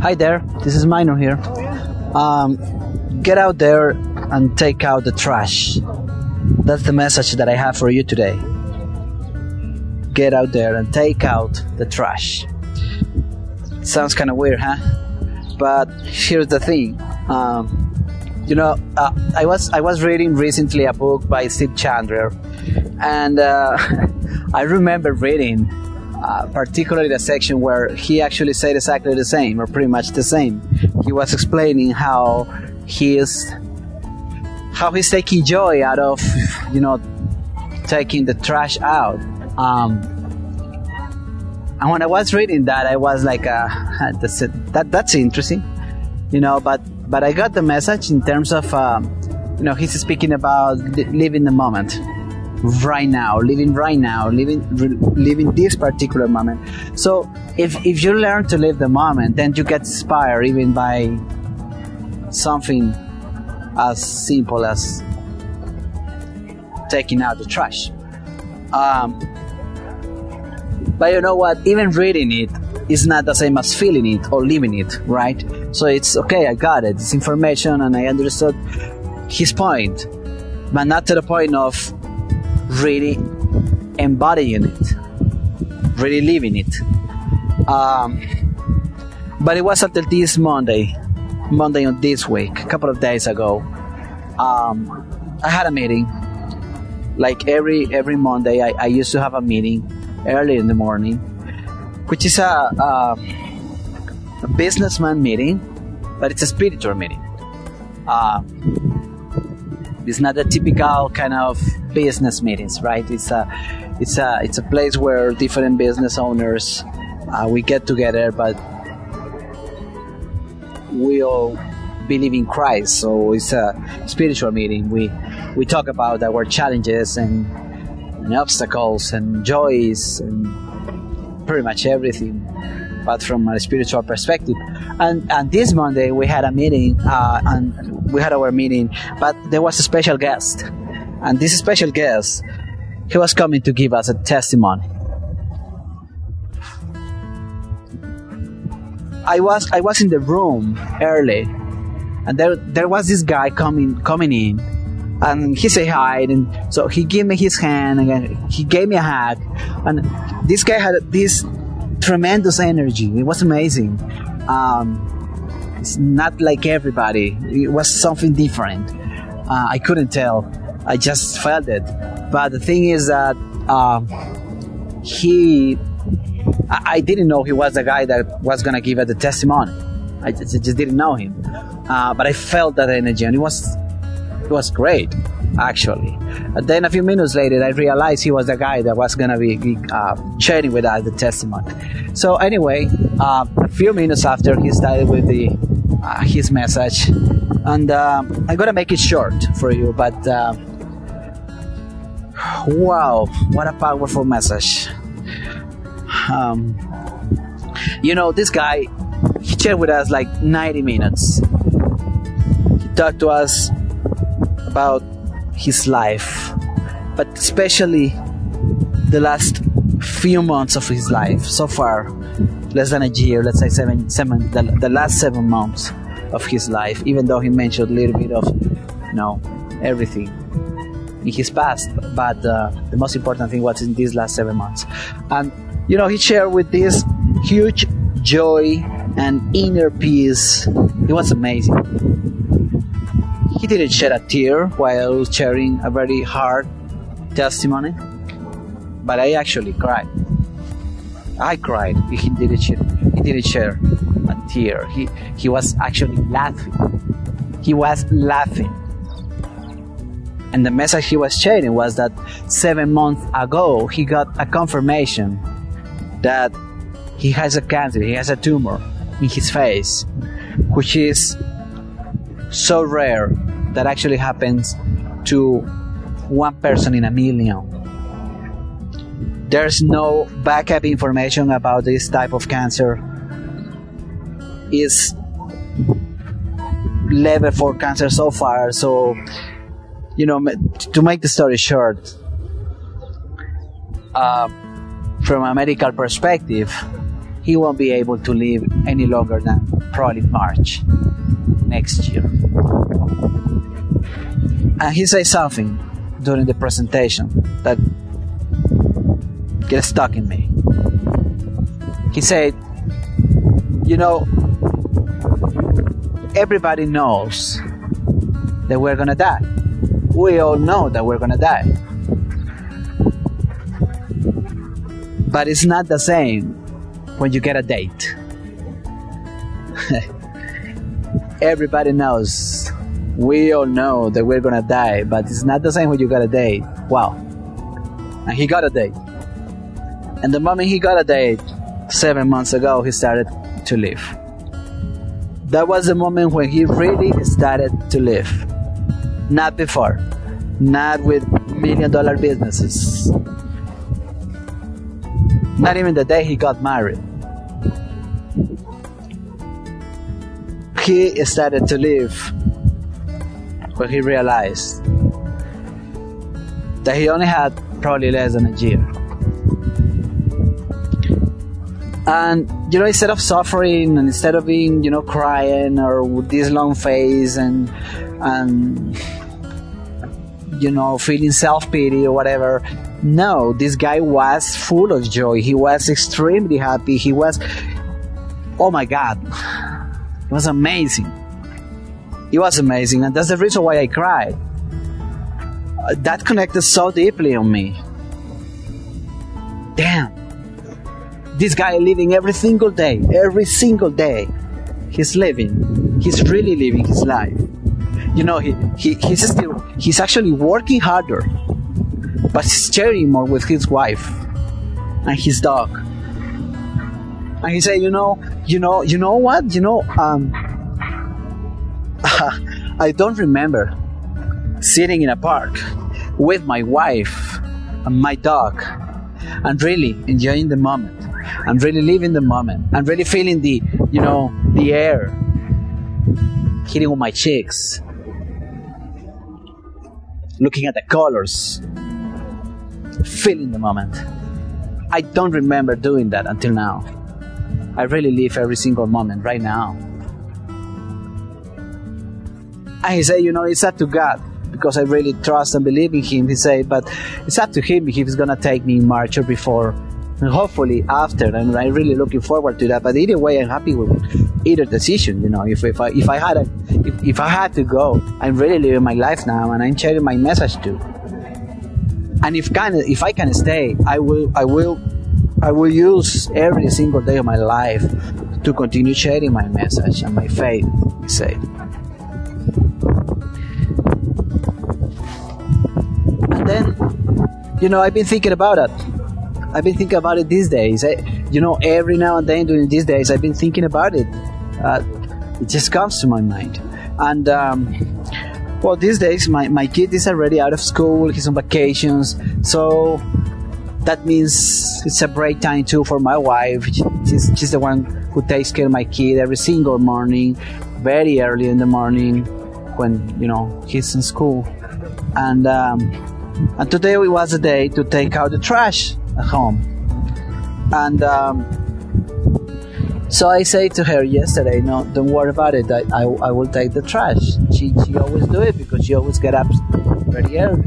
Hi there, this is Minor here. Um, get out there and take out the trash. That's the message that I have for you today. Get out there and take out the trash. Sounds kind of weird, huh? But here's the thing. Um, you know, uh, I was I was reading recently a book by Steve Chandler, and uh, I remember reading uh, particularly the section where he actually said exactly the same, or pretty much the same. He was explaining how he is how he's taking joy out of you know taking the trash out. Um, and when I was reading that, I was like, uh, that's that that's interesting, you know. But but I got the message in terms of um, you know he's speaking about li- living the moment right now, living right now, living living this particular moment. So if if you learn to live the moment, then you get inspired even by something as simple as taking out the trash. Um, but you know what? Even reading it is not the same as feeling it or living it, right? So it's okay, I got it. It's information and I understood his point, but not to the point of really embodying it, really living it. Um, but it was until this Monday, Monday of this week, a couple of days ago, um, I had a meeting. Like every every Monday, I, I used to have a meeting early in the morning, which is a, a, a businessman meeting, but it's a spiritual meeting. Uh, it's not a typical kind of business meetings, right? It's a it's a it's a place where different business owners uh, we get together, but we all believe in Christ, so it's a spiritual meeting. We we talk about our challenges and, and obstacles and joys and pretty much everything, but from a spiritual perspective. And and this Monday we had a meeting, uh, and we had our meeting, but there was a special guest, and this special guest, he was coming to give us a testimony. I was I was in the room early, and there there was this guy coming coming in, and he said hi, and so he gave me his hand, and he gave me a hug, and this guy had this tremendous energy. It was amazing. Um, it's not like everybody. It was something different. Uh, I couldn't tell. I just felt it. But the thing is that uh, he I, didn't know he was the guy that was gonna give the testimony. I just, I just didn't know him, uh, but I felt that energy, and it was it was great, actually. And then a few minutes later, I realized he was the guy that was gonna be uh, sharing with us the testimony. So anyway, uh, a few minutes after he started with the uh, his message, and um, I'm gonna make it short for you, but. Wow, what a powerful message. Um, you know, this guy, he shared with us like 90 minutes. He talked to us about his life, but especially the last few months of his life so far, less than a year, let's say seven, seven the, the last seven months of his life, even though he mentioned a little bit of, you know, everything in his past, but uh, the most important thing was in these last seven months. And you know, he shared with this huge joy and inner peace. It was amazing. He didn't shed a tear while sharing a very hard testimony, but I actually cried. I cried. He didn't share. He didn't share a tear. He he was actually laughing. He was laughing. And the message he was sharing was that seven months ago he got a confirmation that he has a cancer, he has a tumor in his face, which is so rare that actually happens to one person in a million. There's no backup information about this type of cancer. Is level for cancer so far, so you know, to make the story short, uh, from a medical perspective, he won't be able to live any longer than probably March next year. And he said something during the presentation that gets stuck in me. He said, You know, everybody knows that we're gonna die. We all know that we're gonna die. But it's not the same when you get a date. everybody knows. We all know that we're gonna die, but it's not the same when you got a date. Wow. And he got a date. And the moment he got a date, seven months ago, he started to live. That was the moment when he really started to live. Not before. Not with million dollar businesses. Not even the day he got married. He started to live when he realized that he only had probably less than a year. And you know, instead of suffering and instead of being, you know, crying or with this long face and and you know, feeling self pity or whatever, no, this guy was full of joy. He was extremely happy. He was, oh my God, it was amazing. It was amazing, and that's the reason why I cried. That connected so deeply on me. Damn. This guy living every single day, every single day. He's living. He's really living his life. You know, he, he he's still he's actually working harder, but he's sharing more with his wife and his dog. And he said, you know, you know, you know what? You know, um, I don't remember sitting in a park with my wife and my dog and really enjoying the moment and really living the moment and really feeling the, you know, the air hitting on my cheeks, looking at the colors, feeling the moment. I don't remember doing that until now. I really live every single moment right now. And he said, you know, it's up to God because I really trust and believe in Him. He said, but it's up to Him if He's gonna take me in March or before, and hopefully after. And I'm really looking forward to that. But either way, I'm happy with either decision. You know, if, if I if I had a if, if I had to go, I'm really living my life now, and I'm sharing my message too. And if can if I can stay, I will I will I will use every single day of my life to continue sharing my message and my faith. Said. And then, you know, I've been thinking about it. I've been thinking about it these days. I, you know, every now and then during these days, I've been thinking about it. Uh, it just comes to my mind. And, um, well, these days, my, my kid is already out of school, he's on vacations, so that means it's a break time too for my wife. She's, she's the one who takes care of my kid every single morning, very early in the morning when, you know, he's in school. And, um, and today was a day to take out the trash home. And um, so I say to her yesterday, no, don't worry about it. I, I, I, will take the trash. She, she always do it because she always get up very early.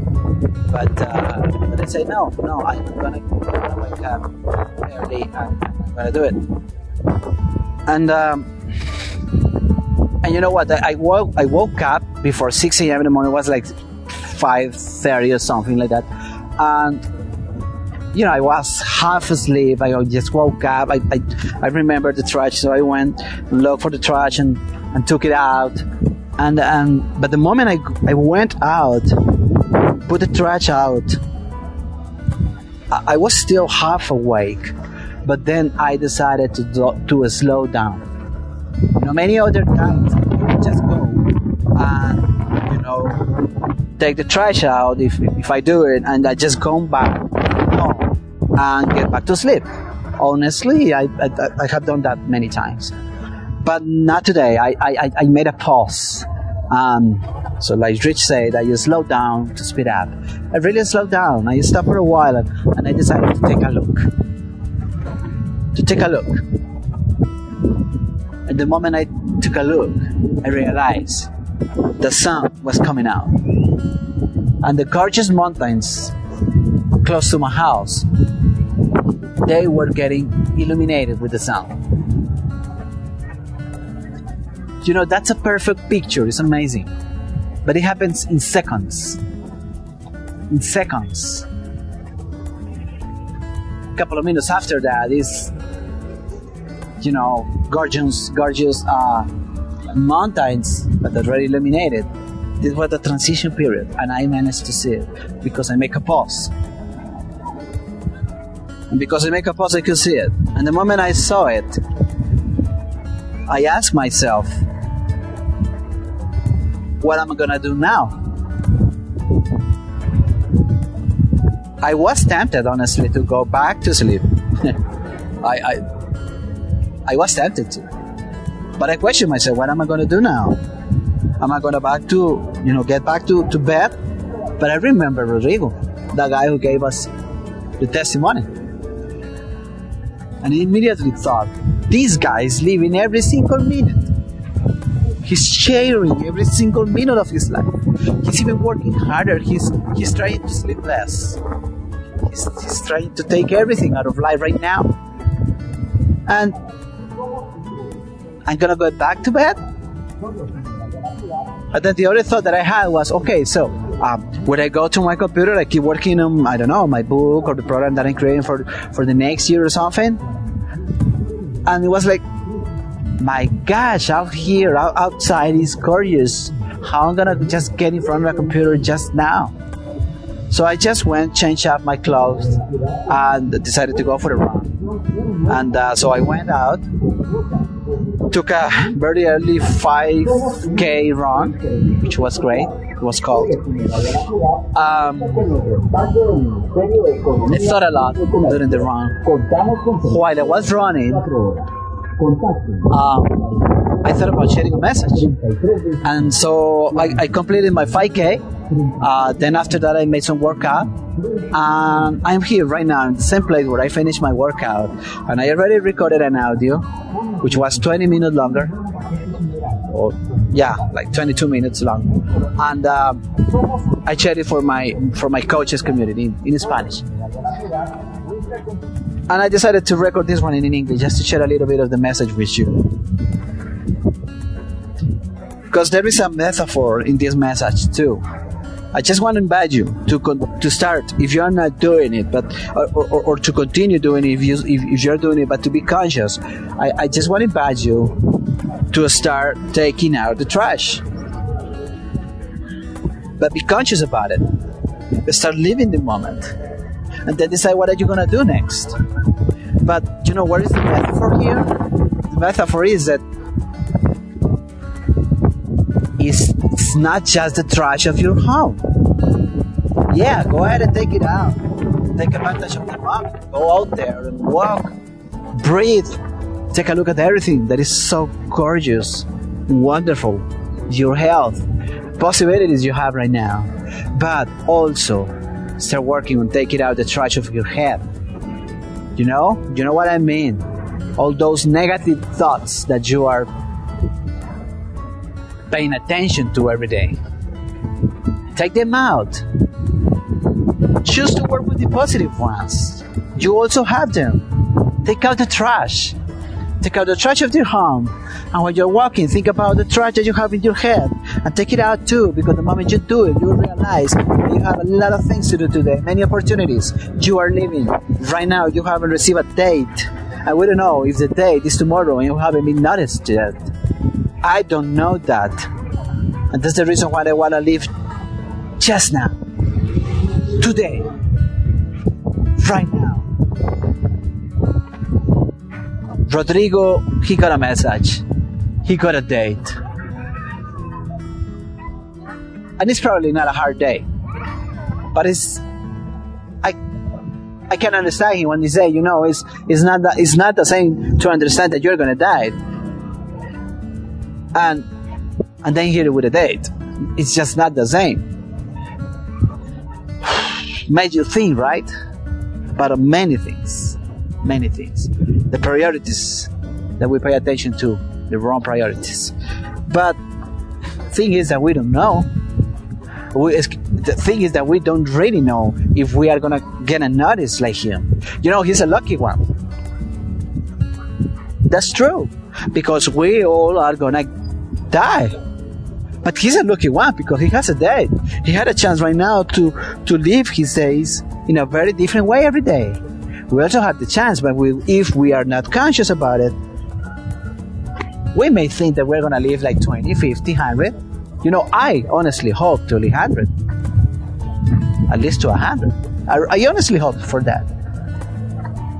But, uh, but I say, no, no, I'm gonna, gonna wake up early and I'm gonna do it. And, um, and you know what? I, I, woke, I woke up before 6 a.m. in the morning. It was like 5.30 or something like that. And you know, I was half asleep. I just woke up. I, I, I remember the trash, so I went and looked for the trash and, and took it out. And um, but the moment I, I went out, put the trash out, I, I was still half awake. But then I decided to do, to slow down. You know, many other times I just go and you know take the trash out if if I do it, and I just come back and get back to sleep. Honestly, I, I, I have done that many times. But not today. I, I, I made a pause. Um, so like Rich said, I slowed down to speed up. I really slowed down. I stopped for a while and, and I decided to take a look. To take a look. And the moment I took a look, I realized the sun was coming out. And the gorgeous mountains close to my house, they were getting illuminated with the sun. You know, that's a perfect picture. It's amazing. But it happens in seconds. In seconds. A couple of minutes after that is, you know, gorgeous, gorgeous uh, mountains that are already illuminated. This was the transition period, and I managed to see it because I make a pause. And because I make a pause, I could see it. And the moment I saw it, I asked myself, what am I gonna do now? I was tempted, honestly, to go back to sleep. I, I, I was tempted to, but I questioned myself: What am I gonna do now? Am I gonna back to, you know, get back to, to bed? But I remember Rodrigo, the guy who gave us the testimony, and immediately thought, these guys live in every single minute. He's sharing every single minute of his life. He's even working harder. He's he's trying to sleep less. He's, he's trying to take everything out of life right now. And I'm gonna go back to bed. But then the other thought that I had was, okay, so um, would I go to my computer, I keep working on, I don't know, my book or the program that I'm creating for for the next year or something? And it was like, my gosh, out here, out, outside is gorgeous. How I'm gonna just get in front of a computer just now? So I just went, changed up my clothes, and decided to go for a run. And uh, so I went out, took a very early 5K run, which was great. It was called. Um, I thought a lot during the run. While I was running, um, I thought about sharing a message. And so I, I completed my 5K. Uh, then after that, I made some workout. And I'm here right now in the same place where I finished my workout. And I already recorded an audio, which was 20 minutes longer. Or, yeah, like 22 minutes long. And uh, I shared it for my, for my coaches community in, in Spanish. And I decided to record this one in English just to share a little bit of the message with you. Because there is a metaphor in this message too. I just want to invite you to con- to start if you are not doing it, but or, or, or to continue doing it if you if, if you're doing it, but to be conscious. I, I just want to invite you to start taking out the trash, but be conscious about it. Start living the moment, and then decide what are you gonna do next. But you know what is the metaphor here? The metaphor is that it's, it's not just the trash of your home. Yeah, go ahead and take it out. Take advantage of the moment. Go out there and walk, breathe, take a look at everything that is so gorgeous, wonderful, your health, possibilities you have right now. But also start working on taking out the trash of your head. You know? You know what I mean? All those negative thoughts that you are paying attention to every day. Take them out. Choose to work with the positive ones. You also have them. Take out the trash. Take out the trash of your home. And when you're walking, think about the trash that you have in your head. And take it out too, because the moment you do it, you realize you have a lot of things to do today, many opportunities. You are living. Right now, you haven't received a date. We don't know if the date is tomorrow and you haven't been noticed yet. I don't know that. And that's the reason why I want to live just now. Today. Right now. Rodrigo, he got a message. He got a date. And it's probably not a hard day. But it's I I can understand him when he say, you know, it's it's not that it's not the same to understand that you're gonna die. And and then hit it with a date. It's just not the same. Made you think, right? But many things. Many things. The priorities that we pay attention to the wrong priorities. But thing is that we don't know. We, the thing is that we don't really know if we are gonna get a notice like him. You know, he's a lucky one. That's true, because we all are gonna die. But he's a lucky one because he has a date. He had a chance right now to to live his days in a very different way every day. We also have the chance, but we, if we are not conscious about it, we may think that we're going to live like 20, 50, 100. You know, I honestly hope to live 100. At least to 100. I, I honestly hope for that.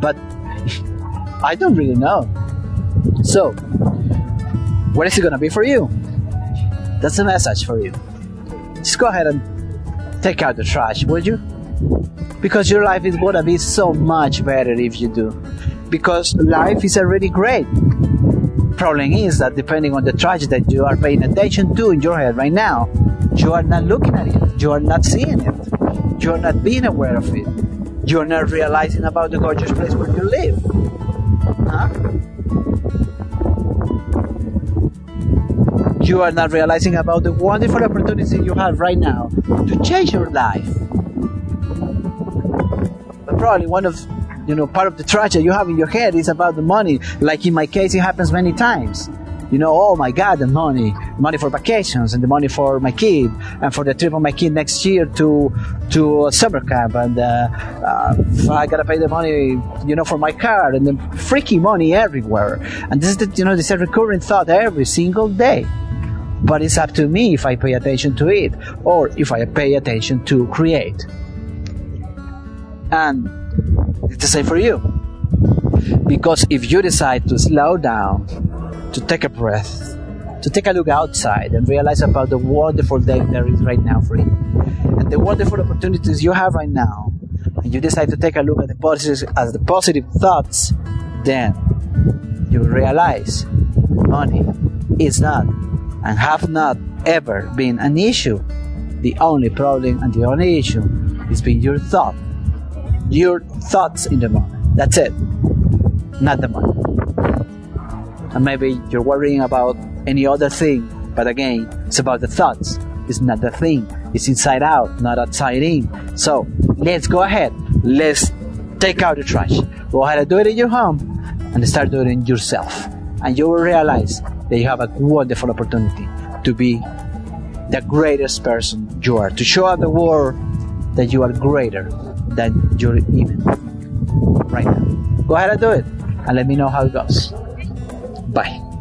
But I don't really know. So, what is it going to be for you? That's a message for you. Just go ahead and take out the trash, would you? Because your life is to be so much better if you do. Because life is already great. Problem is that depending on the trash that you are paying attention to in your head right now, you are not looking at it. You are not seeing it. You are not being aware of it. You are not realizing about the gorgeous place where you live. Huh? You are not realizing about the wonderful opportunity you have right now to change your life probably one of you know part of the tragedy you have in your head is about the money. Like in my case it happens many times. You know oh my god the money. Money for vacations and the money for my kid and for the trip of my kid next year to to summer camp and uh, uh, i gotta pay the money you know for my car and the freaky money everywhere. And this is the, you know this is a recurring thought every single day. But it's up to me if i pay attention to it or if i pay attention to create and it's the same for you. Because if you decide to slow down, to take a breath, to take a look outside and realize about the wonderful day there is right now for you, and the wonderful opportunities you have right now, and you decide to take a look at the positive as the positive thoughts, then you realize money is not and have not ever been an issue. The only problem and the only issue is being your thought your thoughts in the moment. That's it. Not the money. And maybe you're worrying about any other thing, but again, it's about the thoughts. It's not the thing. It's inside out, not outside in. So let's go ahead. Let's take out the trash. Go ahead and do it in your home and start doing it yourself. And you will realize that you have a wonderful opportunity to be the greatest person you are, to show the world that you are greater that you're even right now. Go ahead and do it and let me know how it goes. Bye.